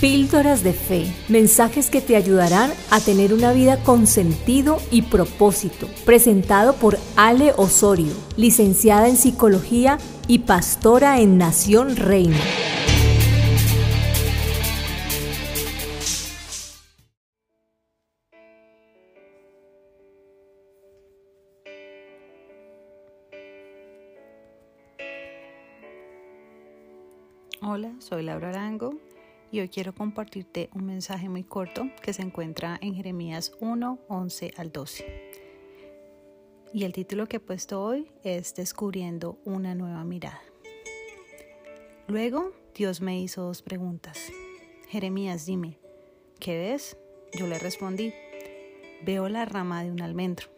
Píldoras de Fe, mensajes que te ayudarán a tener una vida con sentido y propósito. Presentado por Ale Osorio, licenciada en Psicología y pastora en Nación Reina. Hola, soy Laura Arango y hoy quiero compartirte un mensaje muy corto que se encuentra en Jeremías 1, 11 al 12. Y el título que he puesto hoy es Descubriendo una nueva mirada. Luego Dios me hizo dos preguntas. Jeremías, dime, ¿qué ves? Yo le respondí, veo la rama de un almendro.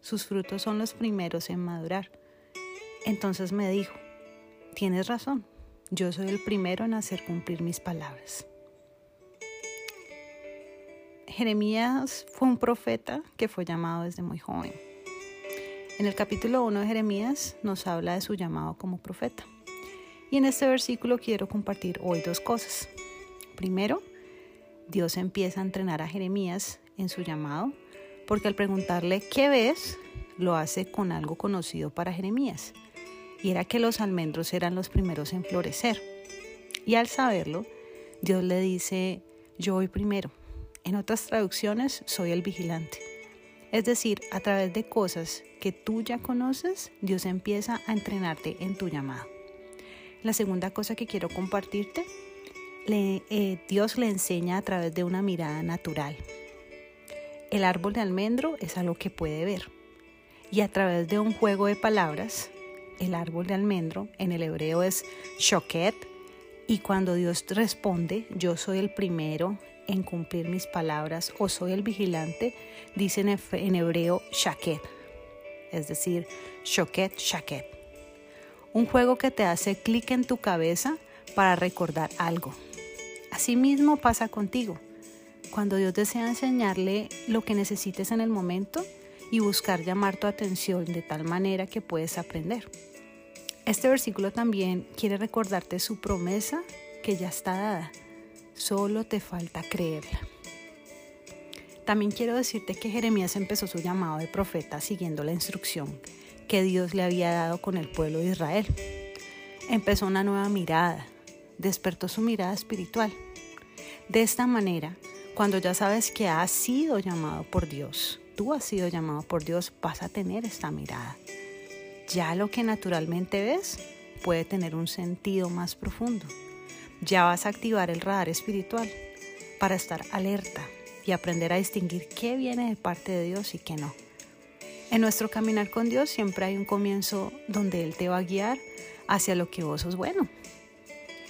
Sus frutos son los primeros en madurar. Entonces me dijo, tienes razón yo soy el primero en hacer cumplir mis palabras. Jeremías fue un profeta que fue llamado desde muy joven. En el capítulo 1 de Jeremías nos habla de su llamado como profeta. Y en este versículo quiero compartir hoy dos cosas. Primero, Dios empieza a entrenar a Jeremías en su llamado, porque al preguntarle qué ves, lo hace con algo conocido para Jeremías, y era que los almendros eran los primeros en florecer. Y al saberlo, Dios le dice, yo voy primero. En otras traducciones, soy el vigilante. Es decir, a través de cosas que tú ya conoces, Dios empieza a entrenarte en tu llamado. La segunda cosa que quiero compartirte, eh, Dios le enseña a través de una mirada natural. El árbol de almendro es algo que puede ver. Y a través de un juego de palabras, el árbol de almendro, en el hebreo es shoket, y cuando Dios responde, yo soy el primero en cumplir mis palabras o soy el vigilante, dice en hebreo shaket, es decir, shoket, shaket. Un juego que te hace clic en tu cabeza para recordar algo. Asimismo pasa contigo. Cuando Dios desea enseñarle lo que necesites en el momento y buscar llamar tu atención de tal manera que puedes aprender. Este versículo también quiere recordarte su promesa que ya está dada. Solo te falta creerla. También quiero decirte que Jeremías empezó su llamado de profeta siguiendo la instrucción que Dios le había dado con el pueblo de Israel. Empezó una nueva mirada, despertó su mirada espiritual. De esta manera, cuando ya sabes que has sido llamado por Dios, tú has sido llamado por Dios, vas a tener esta mirada ya lo que naturalmente ves puede tener un sentido más profundo. Ya vas a activar el radar espiritual para estar alerta y aprender a distinguir qué viene de parte de Dios y qué no. En nuestro caminar con Dios siempre hay un comienzo donde Él te va a guiar hacia lo que vos sos bueno.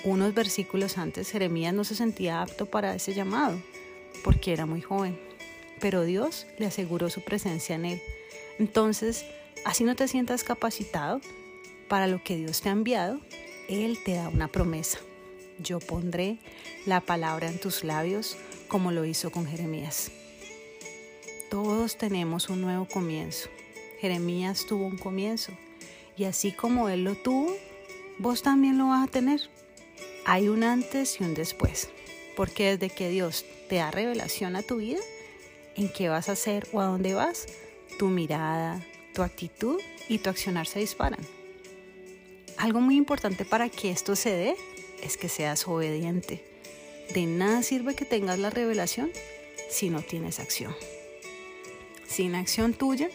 Unos versículos antes, Jeremías no se sentía apto para ese llamado porque era muy joven, pero Dios le aseguró su presencia en él. Entonces, Así no te sientas capacitado para lo que Dios te ha enviado, Él te da una promesa. Yo pondré la palabra en tus labios como lo hizo con Jeremías. Todos tenemos un nuevo comienzo. Jeremías tuvo un comienzo y así como él lo tuvo, vos también lo vas a tener. Hay un antes y un después, porque desde que Dios te da revelación a tu vida, en qué vas a hacer o a dónde vas, tu mirada, tu actitud y tu accionar se disparan. Algo muy importante para que esto se dé es que seas obediente. De nada sirve que tengas la revelación si no tienes acción. Sin acción tuya,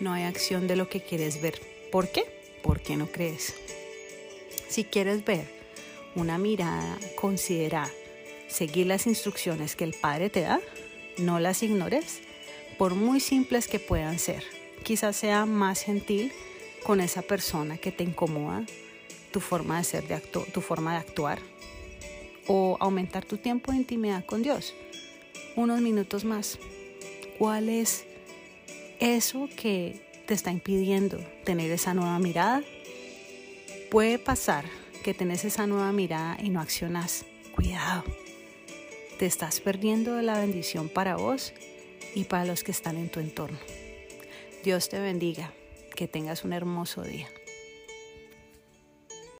no hay acción de lo que quieres ver. ¿Por qué? Porque no crees. Si quieres ver una mirada, considera seguir las instrucciones que el Padre te da, no las ignores, por muy simples que puedan ser quizás sea más gentil con esa persona que te incomoda, tu forma de ser, tu forma de actuar, o aumentar tu tiempo de intimidad con Dios. Unos minutos más. ¿Cuál es eso que te está impidiendo tener esa nueva mirada? Puede pasar que tenés esa nueva mirada y no accionas. Cuidado. Te estás perdiendo de la bendición para vos y para los que están en tu entorno. Dios te bendiga, que tengas un hermoso día.